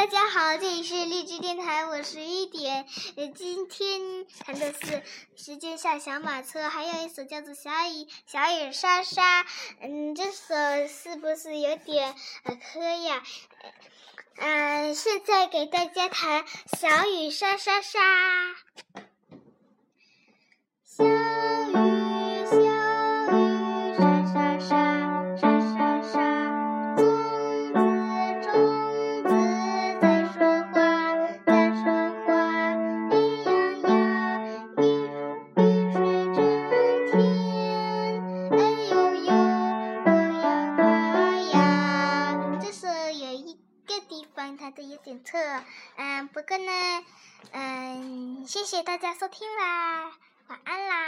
大家好，这里是荔枝电台，我是一点。今天弹的是时间下小马车，还有一首叫做小雨小雨沙沙。嗯，这首是不是有点呃磕呀？嗯，现在给大家弹小雨沙沙沙。地方它的有检测，嗯，不过呢，嗯，谢谢大家收听啦。晚安啦。